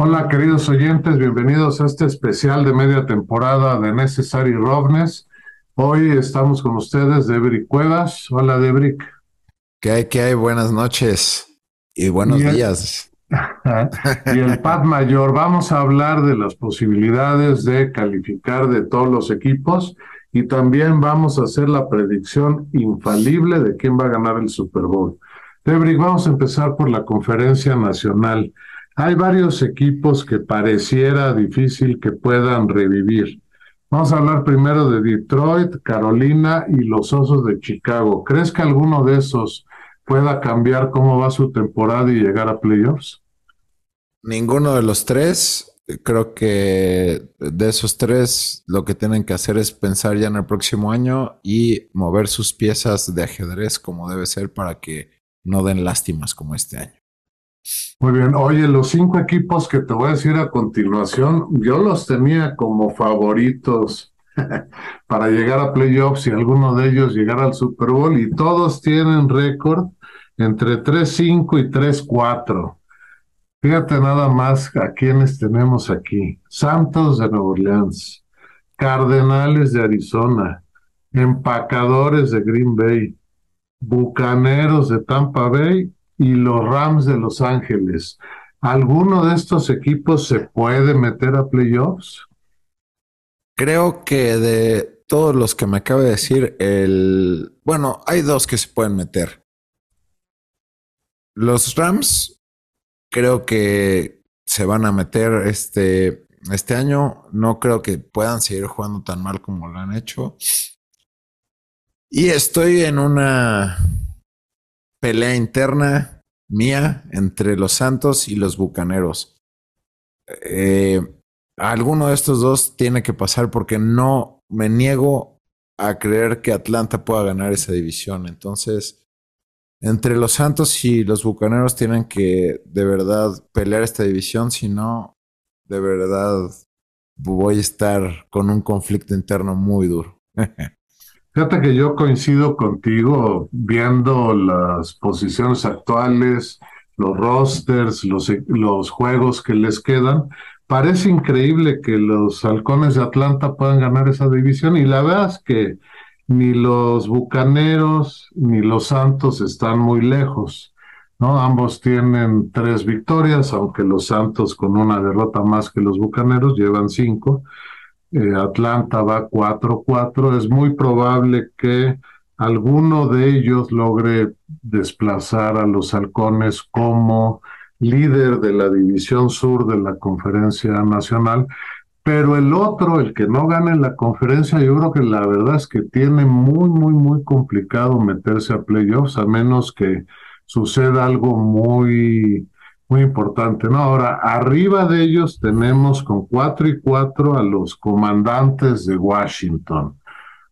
Hola queridos oyentes, bienvenidos a este especial de media temporada de Necessary Roughness. Hoy estamos con ustedes, Debrick Cuevas. Hola Debrick. ¿Qué hay? ¿Qué hay? Buenas noches y buenos días. y el Pat Mayor, vamos a hablar de las posibilidades de calificar de todos los equipos y también vamos a hacer la predicción infalible de quién va a ganar el Super Bowl. Debrick, vamos a empezar por la conferencia nacional. Hay varios equipos que pareciera difícil que puedan revivir. Vamos a hablar primero de Detroit, Carolina y los Osos de Chicago. ¿Crees que alguno de esos pueda cambiar cómo va su temporada y llegar a playoffs? Ninguno de los tres. Creo que de esos tres lo que tienen que hacer es pensar ya en el próximo año y mover sus piezas de ajedrez como debe ser para que no den lástimas como este año. Muy bien. Oye, los cinco equipos que te voy a decir a continuación, yo los tenía como favoritos para llegar a playoffs y alguno de ellos llegar al Super Bowl y todos tienen récord entre 3-5 y 3-4. Fíjate nada más a quienes tenemos aquí. Santos de Nueva Orleans, Cardenales de Arizona, Empacadores de Green Bay, Bucaneros de Tampa Bay y los Rams de Los Ángeles. ¿Alguno de estos equipos se puede meter a playoffs? Creo que de todos los que me acaba de decir, el bueno, hay dos que se pueden meter. Los Rams creo que se van a meter este, este año. No creo que puedan seguir jugando tan mal como lo han hecho. Y estoy en una pelea interna mía entre los Santos y los Bucaneros. Eh, alguno de estos dos tiene que pasar porque no me niego a creer que Atlanta pueda ganar esa división. Entonces, entre los Santos y los Bucaneros tienen que de verdad pelear esta división, si no, de verdad voy a estar con un conflicto interno muy duro. Fíjate que yo coincido contigo viendo las posiciones actuales, los rosters, los, los juegos que les quedan. Parece increíble que los halcones de Atlanta puedan ganar esa división y la verdad es que ni los bucaneros ni los santos están muy lejos. ¿no? Ambos tienen tres victorias, aunque los santos con una derrota más que los bucaneros llevan cinco. Eh, Atlanta va 4-4, es muy probable que alguno de ellos logre desplazar a los halcones como líder de la división sur de la conferencia nacional, pero el otro, el que no gane la conferencia, yo creo que la verdad es que tiene muy, muy, muy complicado meterse a playoffs, a menos que suceda algo muy muy importante, ¿no? Ahora, arriba de ellos tenemos con cuatro y cuatro a los comandantes de Washington.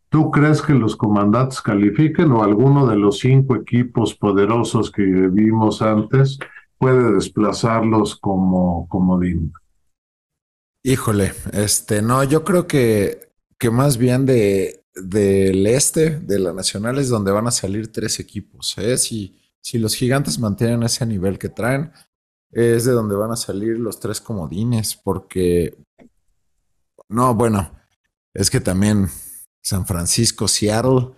¿Tú crees que los comandantes califiquen o alguno de los cinco equipos poderosos que vimos antes puede desplazarlos como comodín? Híjole, este, no, yo creo que, que más bien de del este, de la nacional, es donde van a salir tres equipos. ¿eh? Si, si los gigantes mantienen ese nivel que traen, es de donde van a salir los tres comodines, porque no, bueno, es que también San Francisco, Seattle,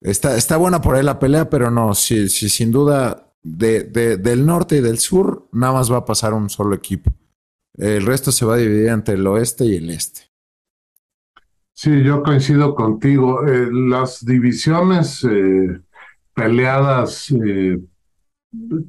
está, está buena por ahí la pelea, pero no, sí, sí sin duda, de, del norte y del sur, nada más va a pasar un solo equipo. El resto se va a dividir entre el oeste y el este. Sí, yo coincido contigo. Eh, las divisiones eh, peleadas eh,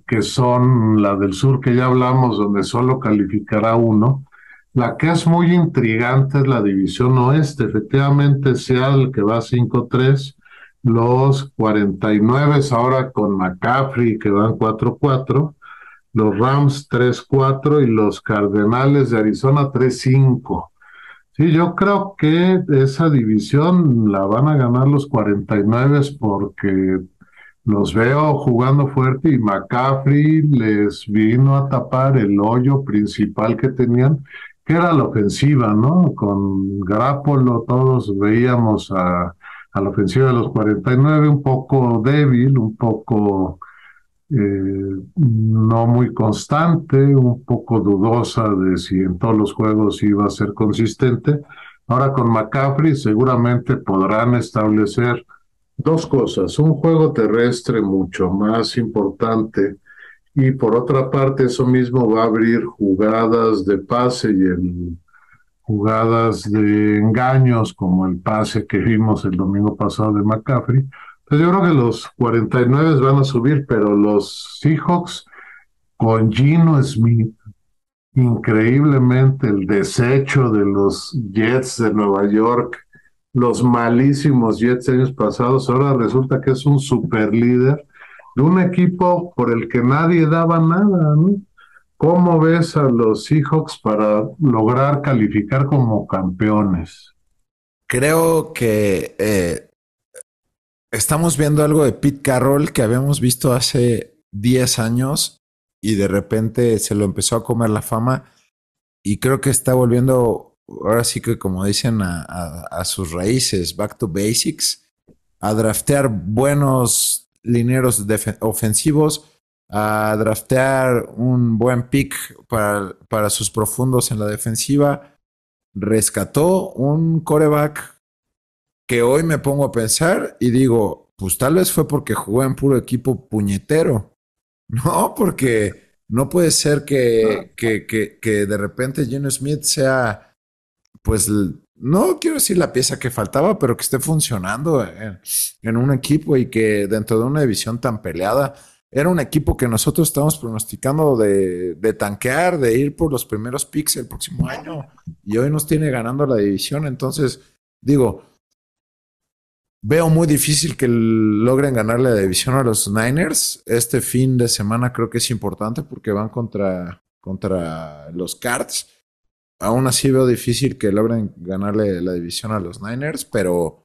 que son la del sur que ya hablamos, donde solo calificará uno. La que es muy intrigante es la división oeste. Efectivamente, el que va 5-3, los 49 ahora con McCaffrey que van 4-4, los Rams 3-4 y los Cardenales de Arizona 3-5. Sí, yo creo que esa división la van a ganar los 49 porque los veo jugando fuerte y McCaffrey les vino a tapar el hoyo principal que tenían, que era la ofensiva, ¿no? Con Grappolo todos veíamos a, la ofensiva de los 49 un poco débil, un poco eh, no muy constante, un poco dudosa de si en todos los juegos iba a ser consistente. Ahora con McCaffrey seguramente podrán establecer dos cosas, un juego terrestre mucho más importante y por otra parte eso mismo va a abrir jugadas de pase y el, jugadas de engaños como el pase que vimos el domingo pasado de McCaffrey. Pues yo creo que los 49 van a subir, pero los Seahawks con Gino Smith, increíblemente el desecho de los Jets de Nueva York, los malísimos Jets años pasados, ahora resulta que es un super líder de un equipo por el que nadie daba nada, ¿no? ¿Cómo ves a los Seahawks para lograr calificar como campeones? Creo que eh, estamos viendo algo de Pete Carroll que habíamos visto hace 10 años y de repente se lo empezó a comer la fama y creo que está volviendo, ahora sí que como dicen, a, sus raíces, back to basics, a draftear buenos lineros ofensivos a draftear un buen pick para, para sus profundos en la defensiva. Rescató un coreback que hoy me pongo a pensar y digo, pues tal vez fue porque jugó en puro equipo puñetero. No, porque no puede ser que, que, que, de repente Geno Smith sea, pues, no quiero decir la pieza que faltaba, pero que esté funcionando en, un equipo y que dentro de una división tan peleada era un equipo que nosotros estábamos pronosticando de, tanquear, de ir por los primeros picks el próximo año. Y hoy nos tiene ganando la división. Entonces, digo, veo muy difícil que logren ganarle la división a los Niners. Este fin de semana creo que es importante porque van contra, contra los Cards. Aún así veo difícil que logren ganarle la división a los Niners, pero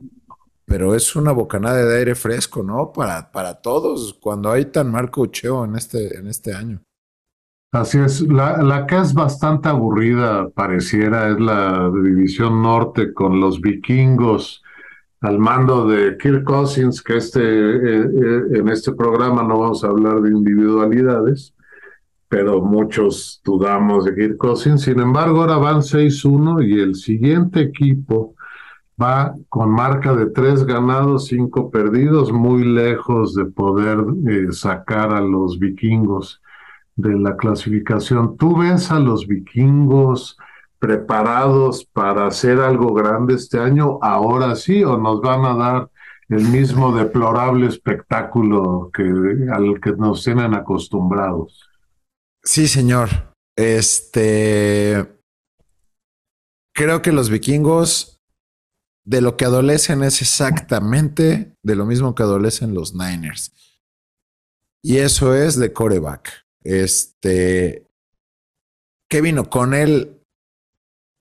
pero es una bocanada de aire fresco, ¿no? Para, para todos, cuando hay tan mal cocheo en este, en este año. Así es, la, la que es bastante aburrida, pareciera, es la división norte con los vikingos al mando de Kirk Cousins, que este, eh, eh, en este programa no vamos a hablar de individualidades, pero muchos dudamos de Kirk. Sin embargo, ahora van 6-1 y el siguiente equipo va con marca de tres ganados, cinco perdidos, muy lejos de poder eh, sacar a los vikingos de la clasificación. ¿Tú ves a los vikingos preparados para hacer algo grande este año? Ahora sí, o nos van a dar el mismo deplorable espectáculo que al que nos tienen acostumbrados. Sí, señor. Este creo que los vikingos de lo que adolecen es exactamente de lo mismo que adolecen los Niners. Y eso es de coreback. Este. Kevin O'Connell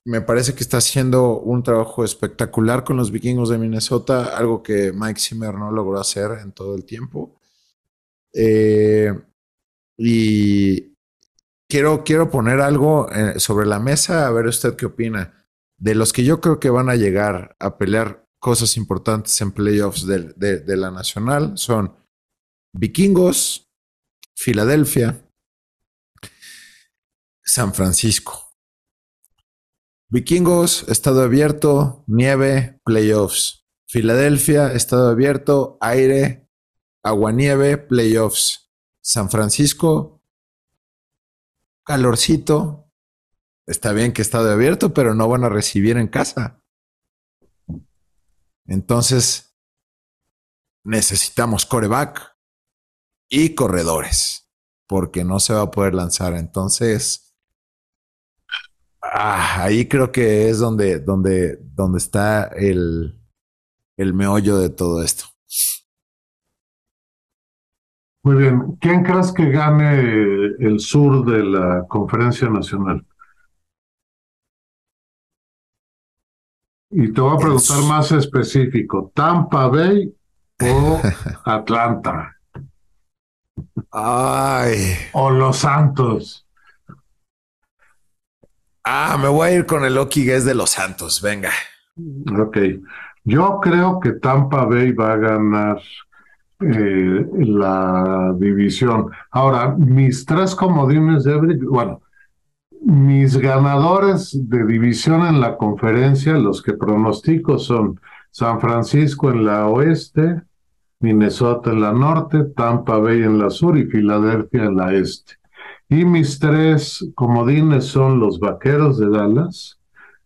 me parece que está haciendo un trabajo espectacular con los vikingos de Minnesota, algo que Mike Zimmer no logró hacer en todo el tiempo. Eh, y quiero, quiero poner algo eh, sobre la mesa, a ver usted qué opina de los que yo creo que van a llegar a pelear cosas importantes en playoffs de, la Nacional son Vikingos, Filadelfia, San Francisco. Vikingos, estado abierto, nieve, playoffs. Filadelfia, estado abierto, aire, agua-nieve, playoffs. San Francisco, calorcito, Está bien que está de abierto, pero no van a recibir en casa. Entonces, necesitamos coreback y corredores, porque no se va a poder lanzar. Entonces, ah, ahí creo que es donde, donde, donde está el, el meollo de todo esto. Muy bien. ¿Quién crees que gane el sur de la conferencia nacional? Y te voy a preguntar más específico, ¿Tampa Bay o Atlanta? Ay. O Los Santos. Ah, me voy a ir con el Loki es de Los Santos, venga. Ok. Yo creo que Tampa Bay va a ganar eh, la división. Ahora, mis tres comodines de bueno, mis ganadores de división en la conferencia, los que pronostico son San Francisco en la oeste, Minnesota en la norte, Tampa Bay en la sur y Filadelfia en la este. Y mis tres comodines son los Vaqueros de Dallas,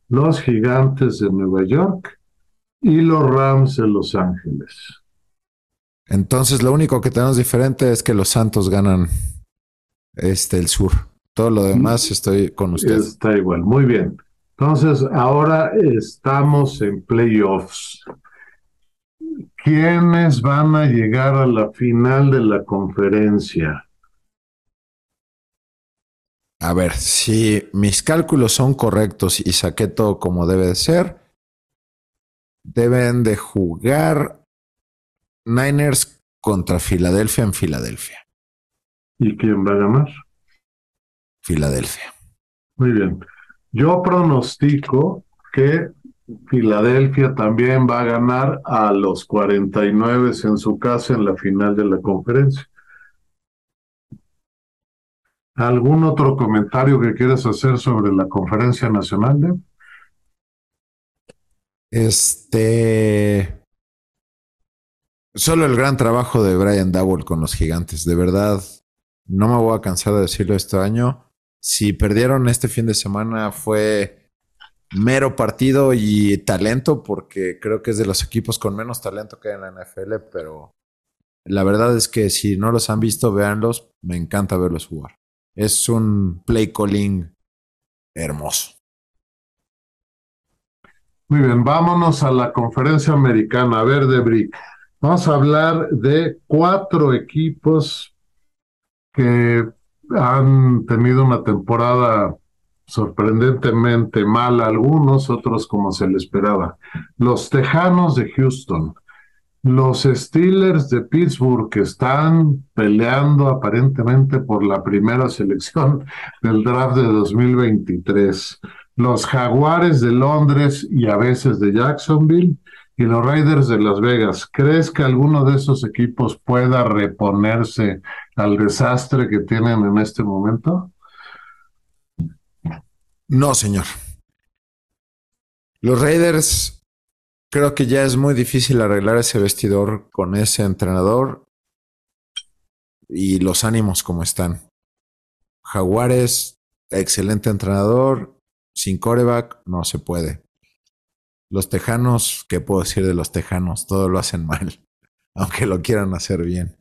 los Gigantes de Nueva York y los Rams de Los Ángeles. Entonces lo único que tenemos diferente es que los Santos ganan este el sur. Todo lo demás estoy con ustedes. Está igual, muy bien. Entonces, ahora estamos en playoffs. ¿Quiénes van a llegar a la final de la conferencia? A ver, si mis cálculos son correctos y saqué todo como debe de ser, deben de jugar Niners contra Filadelfia en Filadelfia. ¿Y quién va a ganar? Filadelfia. Muy bien. Yo pronostico que Filadelfia también va a ganar a los 49 en su casa en la final de la conferencia. ¿Algún otro comentario que quieras hacer sobre la conferencia nacional? Este. Solo el gran trabajo de Brian Dowell con los gigantes. De verdad, no me voy a cansar de decirlo este año. Si perdieron este fin de semana fue mero partido y talento, porque creo que es de los equipos con menos talento que hay en la NFL, pero la verdad es que si no los han visto, véanlos. Me encanta verlos jugar. Es un play calling hermoso. Muy bien, vámonos a la conferencia americana. A ver. Vamos a hablar de cuatro equipos que han tenido una temporada sorprendentemente mala algunos, otros como se le esperaba. Los Tejanos de Houston, los Steelers de Pittsburgh que están peleando aparentemente por la primera selección del draft de 2023, los Jaguares de Londres y a veces de Jacksonville y los Raiders de Las Vegas. ¿Crees que alguno de esos equipos pueda reponerse al desastre que tienen en este momento? No, señor. Los Raiders, creo que ya es muy difícil arreglar ese vestidor con ese entrenador y los ánimos como están. Jaguares, excelente entrenador, sin coreback, no se puede. Los tejanos, ¿qué puedo decir de los tejanos? Todo lo hacen mal, aunque lo quieran hacer bien.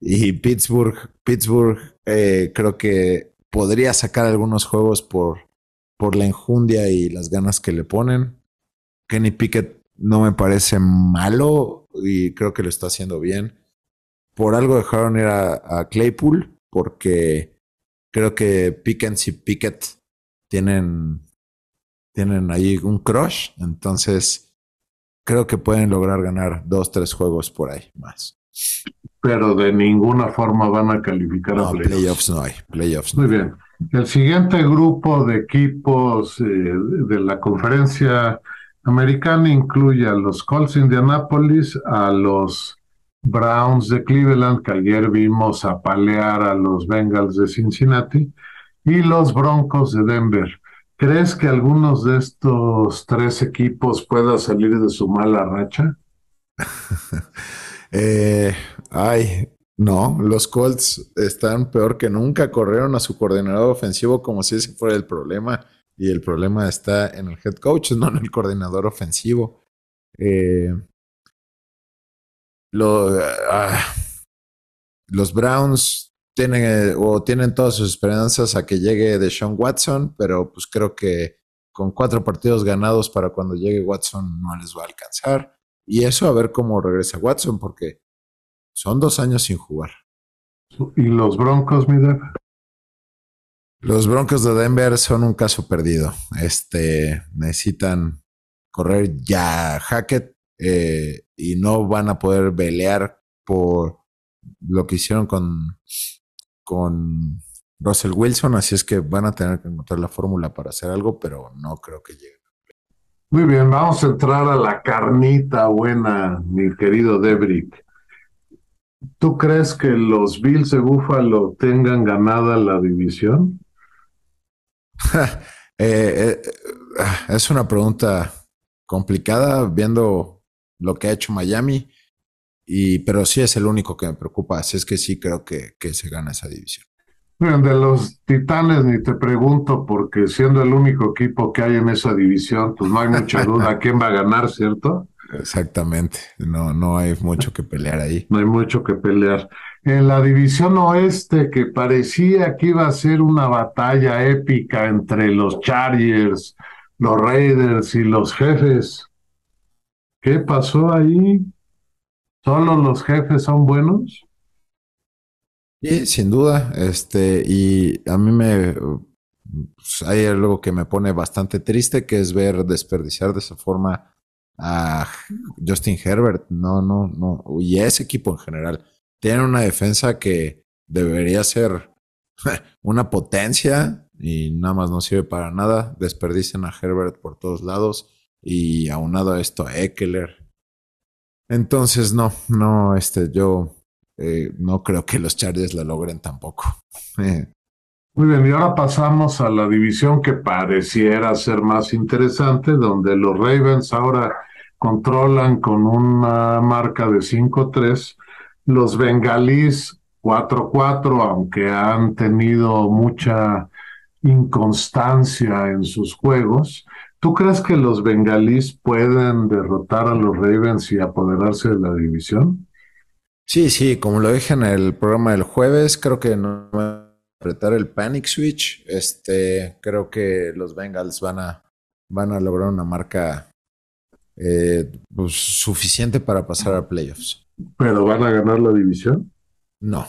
Y Pittsburgh, Pittsburgh eh, creo que podría sacar algunos juegos por, por la enjundia y las ganas que le ponen. Kenny Pickett no me parece malo y creo que lo está haciendo bien. Por algo dejaron ir a, Claypool porque creo que Pickens y Pickett tienen tienen ahí un crush, entonces creo que pueden lograr ganar dos, tres juegos por ahí más. Pero de ninguna forma van a calificar a playoffs. no hay, playoffs. Muy bien. El siguiente grupo de equipos eh, de la conferencia americana incluye a los Colts de Indianapolis, a los Browns de Cleveland, que ayer vimos apalear a los Bengals de Cincinnati, y los Broncos de Denver. ¿Crees que algunos de estos tres equipos pueda salir de su mala racha? eh, ay, no, los Colts están peor que nunca. Corrieron a su coordinador ofensivo como si ese fuera el problema. Y el problema está en el head coach, no en el coordinador ofensivo. Eh, ah, los Browns tienen o tienen todas sus esperanzas a que llegue Deshaun Watson, pero pues creo que con cuatro partidos ganados para cuando llegue Watson no les va a alcanzar. Y eso a ver cómo regresa Watson, porque son dos años sin jugar. ¿Y los Broncos, Miller? Los Broncos de Denver son un caso perdido. Este necesitan correr ya Hackett eh, y no van a poder pelear por lo que hicieron con con Russell Wilson, así es que van a tener que encontrar la fórmula para hacer algo, pero no creo que llegue. Muy bien, vamos a entrar a la carnita buena, mi querido Debrick. ¿Tú crees que los Bills de Buffalo tengan ganada la división? Eh, eh, es una pregunta complicada viendo lo que ha hecho Miami, y, pero sí es el único que me preocupa. Así es que sí creo que, que se gana esa división. De los Titanes ni te pregunto, porque siendo el único equipo que hay en esa división, pues no hay mucha duda quién va a ganar, ¿cierto? Exactamente, no, no hay mucho que pelear ahí. No hay mucho que pelear. En la división oeste, que parecía que iba a ser una batalla épica entre los Chargers, los Raiders y los jefes. ¿Qué pasó ahí? ¿Solo los jefes son buenos? Sí, sin duda. Este, y a mí me pues, hay algo que me pone bastante triste, que es ver desperdiciar de esa forma a Justin Herbert. No, no, no. Y ese equipo en general. Tienen una defensa que debería ser una potencia y nada más no sirve para nada. Desperdician a Herbert por todos lados y aunado a esto a Eckler. Entonces, no, no, este, yo eh, no creo que los Chargers la logren tampoco. Muy bien, y ahora pasamos a la división que pareciera ser más interesante, donde los Ravens ahora controlan con una marca de 5-3, los bengalís 4-4, aunque han tenido mucha inconstancia en sus juegos. ¿Tú crees que los bengalís pueden derrotar a los Ravens y apoderarse de la división? Sí, sí, como lo dije en el programa del jueves, creo que no va a apretar el panic switch. Este, creo que los Bengals van a, van a lograr una marca eh, pues, suficiente para pasar a playoffs. ¿Pero van a ganar la división? No.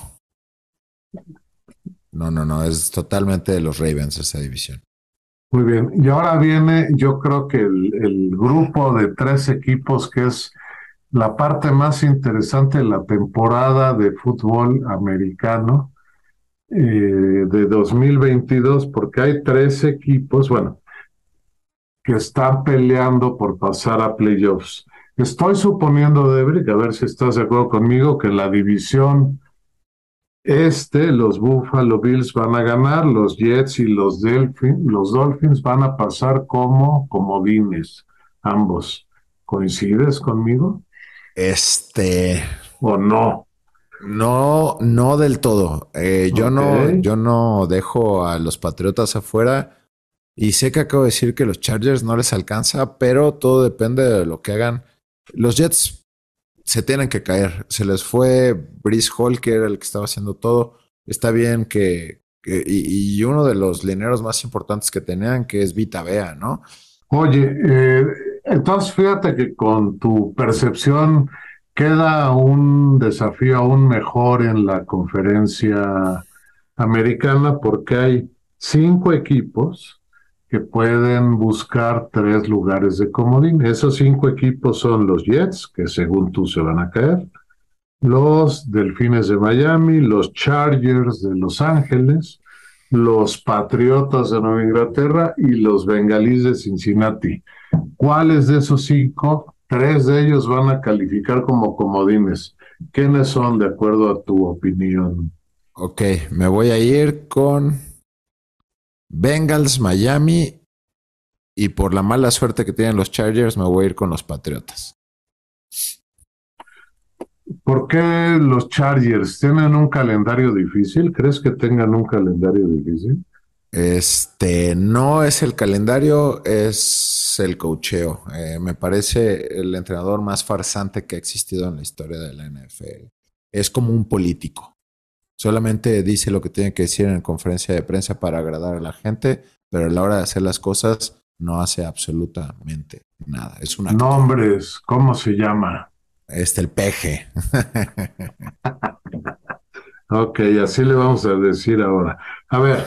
No, no, no, es totalmente de los Ravens esa división. Muy bien, y ahora viene, yo creo que el, grupo de tres equipos que es la parte más interesante de la temporada de fútbol americano eh, de 2022, porque hay tres equipos, bueno, que están peleando por pasar a playoffs. Estoy suponiendo, Debrick, a ver si estás de acuerdo conmigo, que la división este, los Buffalo Bills van a ganar, los Jets y los, los Dolphins van a pasar como comodines, ambos. ¿Coincides conmigo? Este. ¿O no? No, no del todo. Eh, yo no, yo no dejo a los Patriotas afuera y sé que acabo de decir que los Chargers no les alcanza, pero todo depende de lo que hagan. Los Jets se tienen que caer. Se les fue Brice Hall, que era el que estaba haciendo todo. Está bien que. y, uno de los lineros más importantes que tenían, que es Vita Bea, ¿no? Oye, eh, entonces fíjate que con tu percepción queda un desafío aún mejor en la conferencia americana porque hay cinco equipos que pueden buscar tres lugares de comodín. Esos cinco equipos son los Jets, que según tú se van a caer, los Delfines de Miami, los Chargers de Los Ángeles, los Patriotas de Nueva Inglaterra y los Bengalíes de Cincinnati. ¿Cuáles de esos cinco? Tres de ellos van a calificar como comodines. ¿Quiénes son de acuerdo a tu opinión? Ok, me voy a ir con Bengals, Miami y por la mala suerte que tienen los Chargers me voy a ir con los Patriotas. ¿Por qué los Chargers tienen un calendario difícil? ¿Crees que tengan un calendario difícil? Este no es el calendario, es el cocheo. Eh, me parece el entrenador más farsante que ha existido en la historia de la NFL. Es como un político. Solamente dice lo que tiene que decir en conferencia de prensa para agradar a la gente, pero a la hora de hacer las cosas no hace absolutamente nada. Es una nombres, ¿cómo se llama? Este el peje. ok, así le vamos a decir ahora. A ver,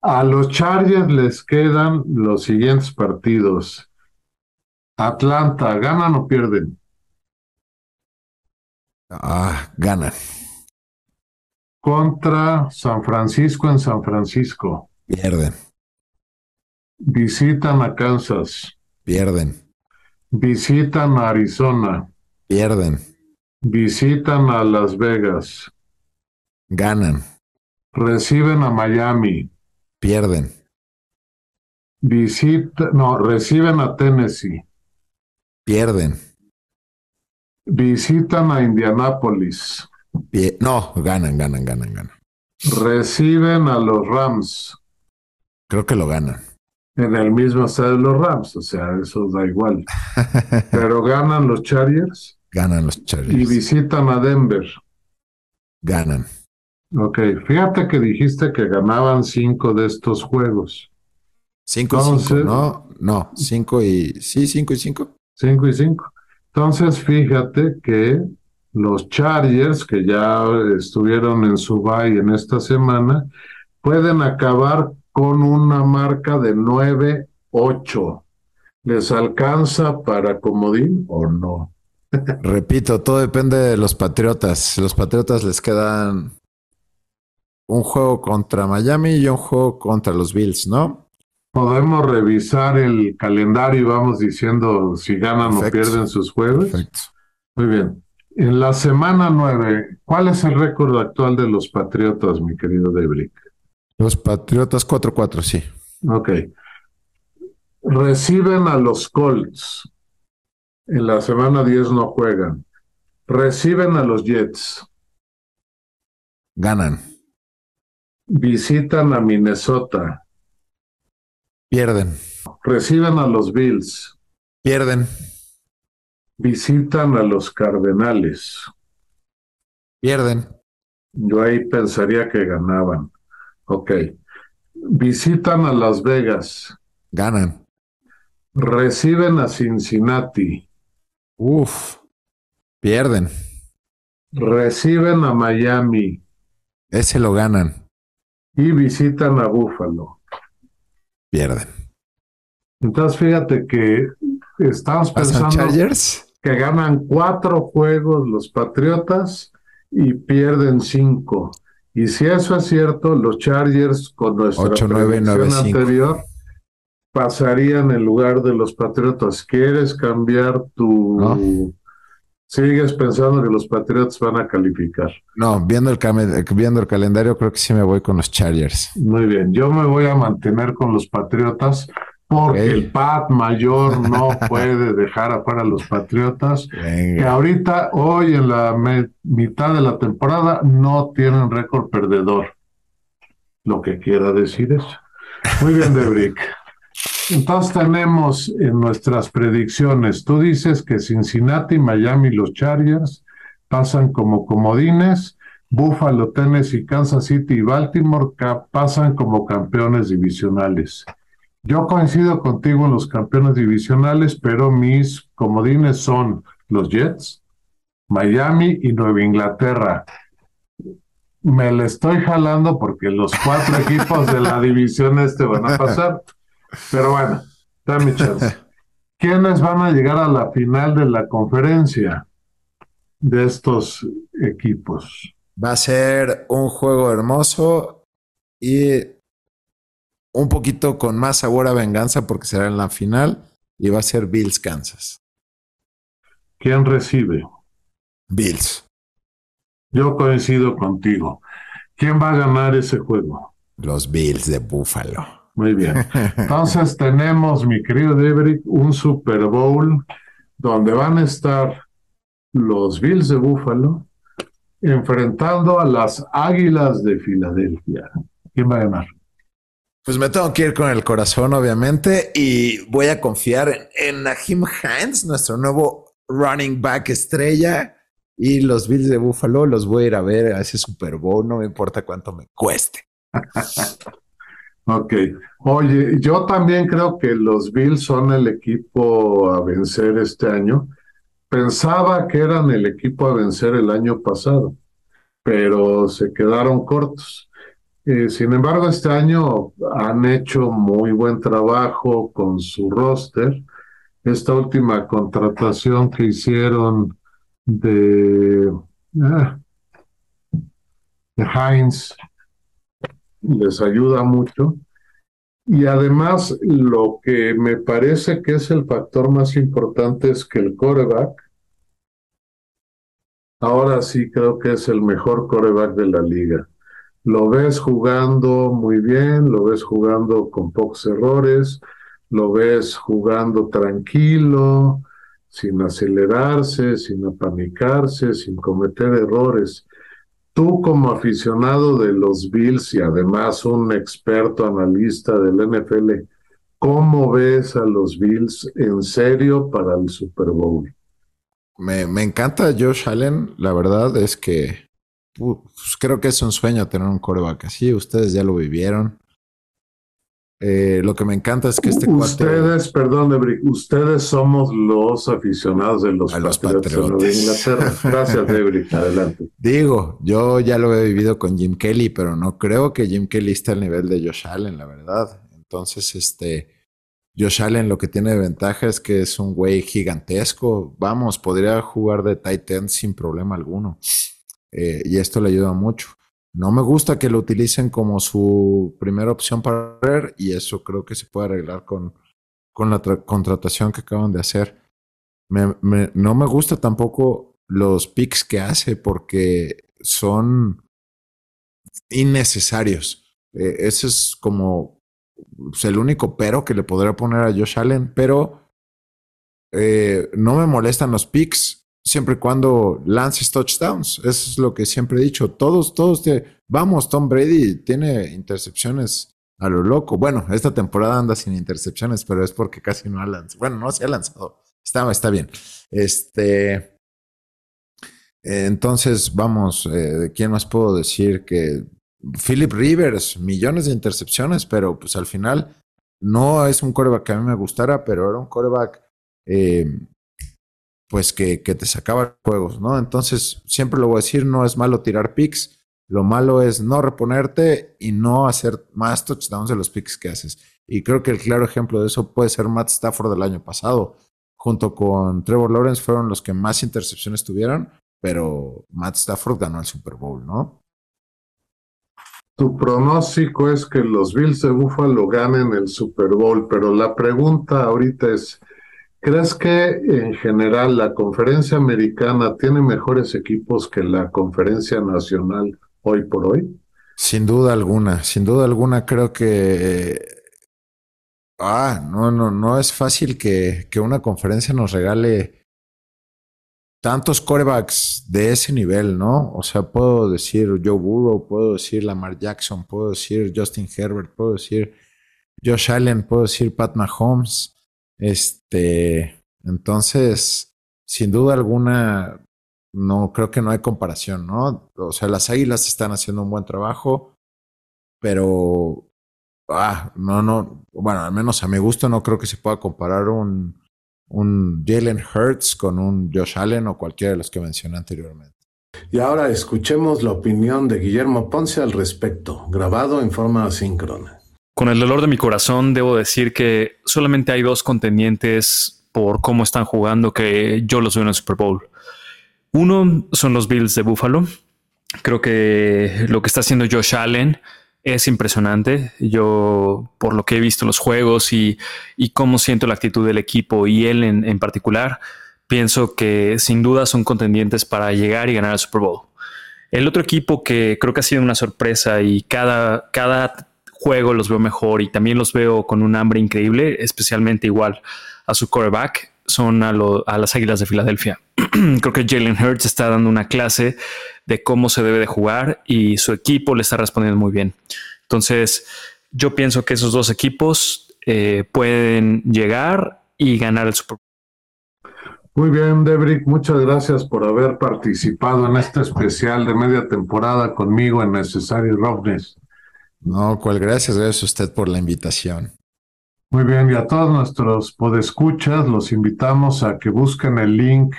a los Chargers les quedan los siguientes partidos. Atlanta, ¿ganan o pierden? Ah, ganan contra San Francisco en San Francisco. Pierden. Visitan a Kansas. Pierden. Visitan a Arizona. Pierden. Visitan a Las Vegas. Ganan. Reciben a Miami. Pierden. Visita, no, reciben a Tennessee. Pierden. Visitan a Indianápolis. No, ganan, ganan, ganan, ganan. Reciben a los Rams. Creo que lo ganan. En el mismo estadio de los Rams, o sea, eso da igual. Pero ganan los Chargers ganan los y Chargers. visitan a Denver. Ganan. Ok, fíjate que dijiste que ganaban cinco de estos juegos. 5 y 5, ¿no? No, 5 y... Sí, 5 y 5. Cinco y cinco. Entonces, fíjate que los Chargers, que ya estuvieron en su bye en esta semana, pueden acabar con una marca de 9-8. ¿Les alcanza para comodín o no? Repito, todo depende de los Patriotas. Los Patriotas les quedan un juego contra Miami y un juego contra los Bills, ¿no? Podemos revisar el calendario y vamos diciendo si ganan o pierden sus juegos. Perfecto. Muy bien. En la semana 9, ¿cuál es el récord actual de los Patriotas, mi querido Debrick? Los Patriotas 4-4, sí. Ok. Reciben a los Colts. En la semana 10 no juegan. Reciben a los Jets. Ganan. Visitan a Minnesota. Pierden. Reciben a los Bills. Pierden. Visitan a los Cardenales. Pierden. Yo ahí pensaría que ganaban. Ok. Visitan a Las Vegas. Ganan. Reciben a Cincinnati. Uf. Pierden. Reciben a Miami. Ese lo ganan. Y visitan a Buffalo. Pierden. Entonces, fíjate que estamos ¿Pasan pensando Chargers? Que ganan cuatro juegos los Patriotas y pierden cinco. Y si eso es cierto, los Chargers con nuestra Ocho, nueve, nueve, predicción cinco. anterior pasarían en lugar de los Patriotas. ¿Quieres cambiar tu... No. Sigues pensando que los Patriotas van a calificar. No, viendo el, viendo el calendario, creo que sí me voy con los Chargers. Muy bien, yo me voy a mantener con los Patriotas porque el Pat mayor no puede dejar afuera a los Patriotas, que Venga. ahorita, hoy en la mitad de la temporada, no tienen récord perdedor. Lo que quiera decir eso. Muy bien, Debrick. Entonces tenemos en nuestras predicciones, tú dices que Cincinnati, Miami, los Chargers pasan como comodines, Buffalo, Tennessee, Kansas City y Baltimore pasan como campeones divisionales. Yo coincido contigo en los campeones divisionales, pero mis comodines son los Jets, Miami y Nueva Inglaterra. Me le estoy jalando porque los cuatro equipos de la división este van a pasar. Pero bueno, dame chance. ¿Quiénes van a llegar a la final de la conferencia de estos equipos? Va a ser un juego hermoso y un poquito con más sabor a venganza porque será en la final y va a ser Bills Kansas. ¿Quién recibe? Bills. Yo coincido contigo. ¿Quién va a ganar ese juego? Los Bills de Buffalo. Muy bien. Entonces tenemos, mi querido Debrick, un Super Bowl donde van a estar los Bills de Buffalo enfrentando a las Águilas de Filadelfia. ¿Quién va a ganar? Pues me tengo que ir con el corazón, obviamente, y voy a confiar en, Naheem Hines, nuestro nuevo running back estrella. Y los Bills de Buffalo los voy a ir a ver a ese Super Bowl, no me importa cuánto me cueste. Ok. Oye, yo también creo que los Bills son el equipo a vencer este año. Pensaba que eran el equipo a vencer el año pasado, pero se quedaron cortos. Eh, sin embargo, este año han hecho muy buen trabajo con su roster. Esta última contratación que hicieron de, ah, de Heinz les ayuda mucho. Y además, lo que me parece que es el factor más importante es que el quarterback ahora sí creo que es el mejor coreback de la liga. Lo ves jugando muy bien, lo ves jugando con pocos errores, lo ves jugando tranquilo, sin acelerarse, sin apanicarse, sin cometer errores. Tú como aficionado de los Bills y además un experto analista del NFL, ¿cómo ves a los Bills en serio para el Super Bowl? Me, me encanta Josh Allen, la verdad es que pues, creo que es un sueño tener un coreback así, ustedes ya lo vivieron. Eh, lo que me encanta es que este Ustedes, perdón, Debrick, ustedes somos los aficionados de los, Patriotas, de Inglaterra. Gracias, Debrick. Adelante. Digo, yo ya lo he vivido con Jim Kelly, pero no creo que Jim Kelly esté al nivel de Josh Allen, la verdad. Entonces, este, Josh Allen lo que tiene de ventaja es que es un güey gigantesco. Vamos, podría jugar de tight end sin problema alguno. Eh, y esto le ayuda mucho. No me gusta que lo utilicen como su primera opción para ver y eso creo que se puede arreglar con, con la contratación que acaban de hacer. no me gusta tampoco los picks que hace porque son innecesarios. Eh, ese es como pues, el único pero que le podría poner a Josh Allen, pero eh, no me molestan los picks siempre y cuando lances touchdowns. Eso es lo que siempre he dicho. Todos, todos, te, vamos, Tom Brady tiene intercepciones a lo loco. Bueno, esta temporada anda sin intercepciones, pero es porque casi no ha lanzado. Bueno, no se ha lanzado. Está, está bien. Este. Entonces, vamos, eh, ¿de quién más puedo decir que Philip Rivers, millones de intercepciones, pero pues al final no es un coreback que a mí me gustara, pero era un coreback eh, pues que, que te sacaba juegos, ¿no? Entonces, siempre lo voy a decir, no es malo tirar picks, lo malo es no reponerte y no hacer más touchdowns de los picks que haces. Y creo que el claro ejemplo de eso puede ser Matt Stafford del año pasado. Junto con Trevor Lawrence fueron los que más intercepciones tuvieron, pero Matt Stafford ganó el Super Bowl, ¿no? Tu pronóstico es que los Bills de Buffalo ganen el Super Bowl, pero la pregunta ahorita es, ¿Crees que en general la conferencia americana tiene mejores equipos que la conferencia nacional hoy por hoy? Sin duda alguna, sin duda alguna creo que... Ah, no, no, no es fácil que, que una conferencia nos regale tantos corebacks de ese nivel, ¿no? O sea, puedo decir Joe Burrow, puedo decir Lamar Jackson, puedo decir Justin Herbert, puedo decir Josh Allen, puedo decir Pat Mahomes. Este, entonces, sin duda alguna, no creo que no hay comparación, ¿no? O sea, las Águilas están haciendo un buen trabajo, pero, ah, no, no, bueno, al menos a mi gusto no creo que se pueda comparar un, un Jalen Hurts con un Josh Allen o cualquiera de los que mencioné anteriormente. Y ahora escuchemos la opinión de Guillermo Ponce al respecto, grabado en forma asíncrona. Con el dolor de mi corazón, debo decir que solamente hay dos contendientes por cómo están jugando que yo los veo en el Super Bowl. Uno son los Bills de Buffalo. Creo que lo que está haciendo Josh Allen es impresionante. Yo, por lo que he visto los juegos y, cómo siento la actitud del equipo y él en, en, particular, pienso que sin duda son contendientes para llegar y ganar el Super Bowl. El otro equipo que creo que ha sido una sorpresa y cada, cada juego los veo mejor y también los veo con un hambre increíble, especialmente igual a su quarterback, son a, las Águilas de Filadelfia. Creo que Jalen Hurts está dando una clase de cómo se debe de jugar y su equipo le está respondiendo muy bien. Entonces, yo pienso que esos dos equipos eh, pueden llegar y ganar el Super. Muy bien, Debrick, muchas gracias por haber participado en este especial de media temporada conmigo en Necessary Roughness. No, cual gracias, gracias a usted por la invitación. Muy bien, y a todos nuestros podescuchas los invitamos a que busquen el link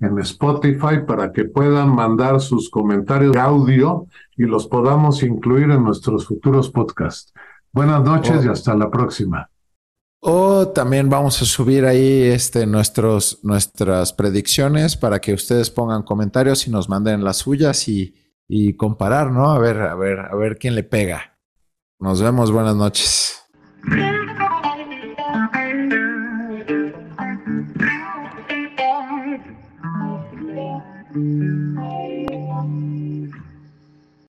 en Spotify para que puedan mandar sus comentarios de audio y los podamos incluir en nuestros futuros podcasts. Buenas noches y oh. hasta la próxima. O también vamos a subir ahí este, nuestros, nuestras predicciones para que ustedes pongan comentarios y nos manden las suyas y, y comparar, ¿no? A ver, a ver, a ver quién le pega. Nos vemos, buenas noches.